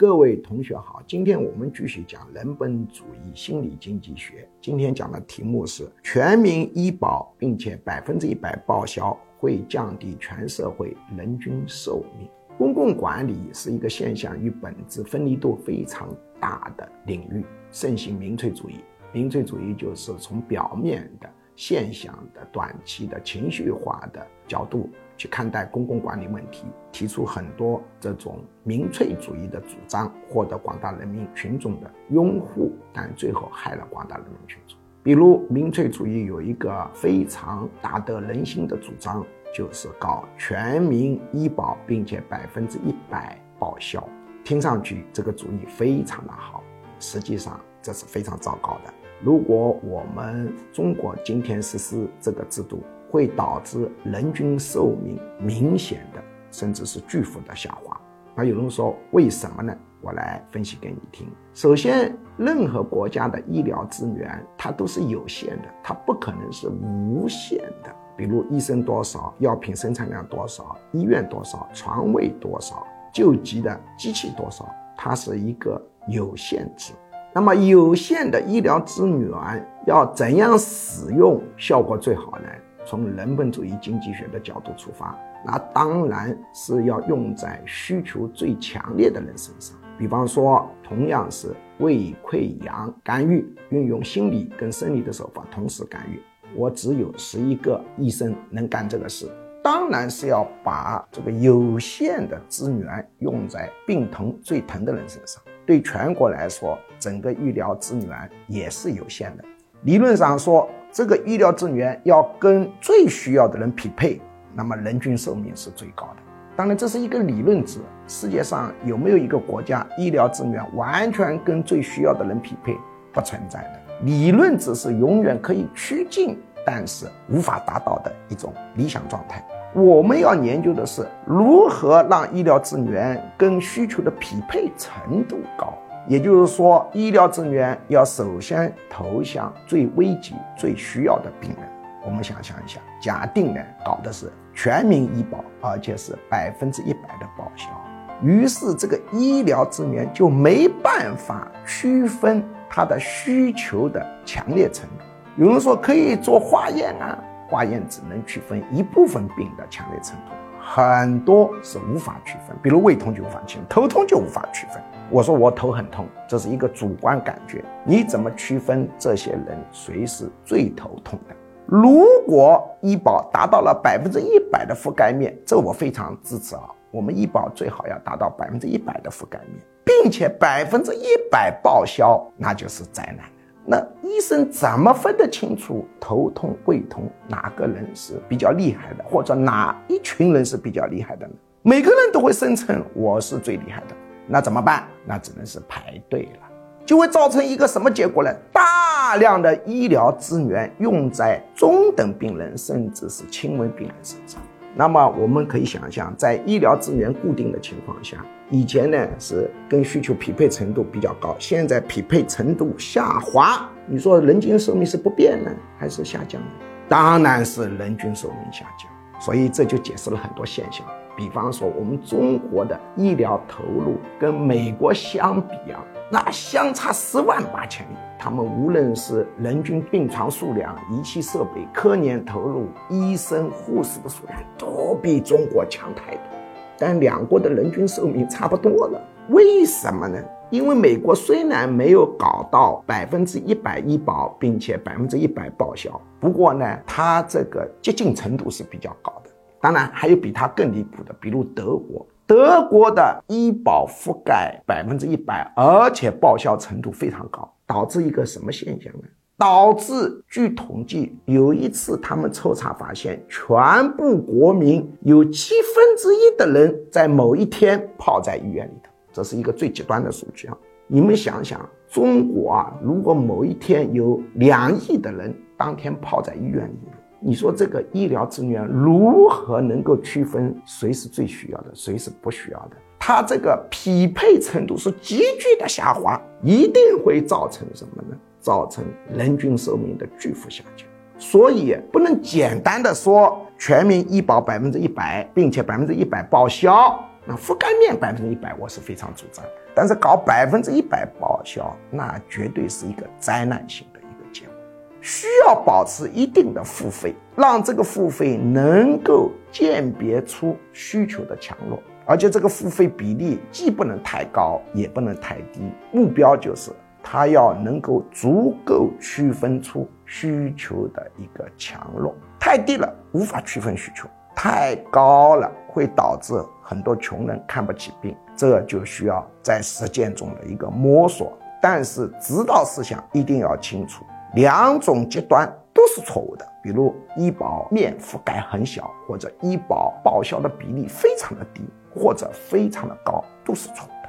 各位同学好，今天我们继续讲人本主义心理经济学。今天讲的题目是全民医保，并且百分之一百报销会降低全社会人均寿命。公共管理是一个现象与本质分离度非常大的领域，盛行民粹主义。民粹主义就是从表面的现象的短期的情绪化的角度。去看待公共管理问题，提出很多这种民粹主义的主张，获得广大人民群众的拥护，但最后害了广大人民群众。比如，民粹主义有一个非常打得人心的主张，就是搞全民医保，并且百分之一百报销。听上去这个主意非常的好，实际上这是非常糟糕的。如果我们中国今天实施这个制度，会导致人均寿命明显的，甚至是巨幅的下滑。那有人说为什么呢？我来分析给你听。首先，任何国家的医疗资源它都是有限的，它不可能是无限的。比如医生多少，药品生产量多少，医院多少，床位多少，救急的机器多少，它是一个有限制。那么有限的医疗资源要怎样使用效果最好呢？从人本主义经济学的角度出发，那当然是要用在需求最强烈的人身上。比方说，同样是胃溃疡干预，运用心理跟生理的手法同时干预，我只有十一个医生能干这个事。当然是要把这个有限的资源用在病疼最疼的人身上。对全国来说，整个医疗资源也是有限的。理论上说。这个医疗资源要跟最需要的人匹配，那么人均寿命是最高的。当然，这是一个理论值。世界上有没有一个国家医疗资源完全跟最需要的人匹配？不存在的。理论值是永远可以趋近，但是无法达到的一种理想状态。我们要研究的是如何让医疗资源跟需求的匹配程度高。也就是说，医疗资源要首先投向最危急、最需要的病人。我们想象一下，假定呢搞的是全民医保，而且是百分之一百的报销，于是这个医疗资源就没办法区分它的需求的强烈程度。有人说可以做化验啊，化验只能区分一部分病的强烈程度。很多是无法区分，比如胃痛就无法区分，头痛就无法区分。我说我头很痛，这是一个主观感觉，你怎么区分这些人谁是最头痛的？如果医保达到了百分之一百的覆盖面，这我非常支持啊。我们医保最好要达到百分之一百的覆盖面，并且百分之一百报销，那就是灾难。那医生怎么分得清楚头痛、胃痛哪个人是比较厉害的，或者哪一群人是比较厉害的呢？每个人都会声称我是最厉害的，那怎么办？那只能是排队了，就会造成一个什么结果呢？大量的医疗资源用在中等病人甚至是轻微病人身上。那么我们可以想象，在医疗资源固定的情况下，以前呢是跟需求匹配程度比较高，现在匹配程度下滑。你说人均寿命是不变呢，还是下降呢？当然是人均寿命下降。所以这就解释了很多现象。比方说，我们中国的医疗投入跟美国相比啊。那相差十万八千里，他们无论是人均病床数量、仪器设备、科研投入、医生护士的数量，都比中国强太多。但两国的人均寿命差不多了，为什么呢？因为美国虽然没有搞到百分之一百医保，并且百分之一百报销，不过呢，它这个接近程度是比较高的。当然，还有比它更离谱的，比如德国。德国的医保覆盖百分之一百，而且报销程度非常高，导致一个什么现象呢？导致据统计，有一次他们抽查发现，全部国民有七分之一的人在某一天泡在医院里头，这是一个最极端的数据啊！你们想想，中国啊，如果某一天有两亿的人当天泡在医院里。你说这个医疗资源如何能够区分谁是最需要的，谁是不需要的？它这个匹配程度是急剧的下滑，一定会造成什么呢？造成人均寿命的巨幅下降。所以不能简单的说全民医保百分之一百，并且百分之一百报销。那覆盖面百分之一百，我是非常主张。但是搞百分之一百报销，那绝对是一个灾难性。需要保持一定的付费，让这个付费能够鉴别出需求的强弱，而且这个付费比例既不能太高，也不能太低。目标就是它要能够足够区分出需求的一个强弱。太低了，无法区分需求。太高了会导致很多穷人看不起病，这就需要在实践中的一个摸索。但是指导思想一定要清楚，两种极端都是错误的。比如医保面覆盖很小，或者医保报销的比例非常的低，或者非常的高，都是错误。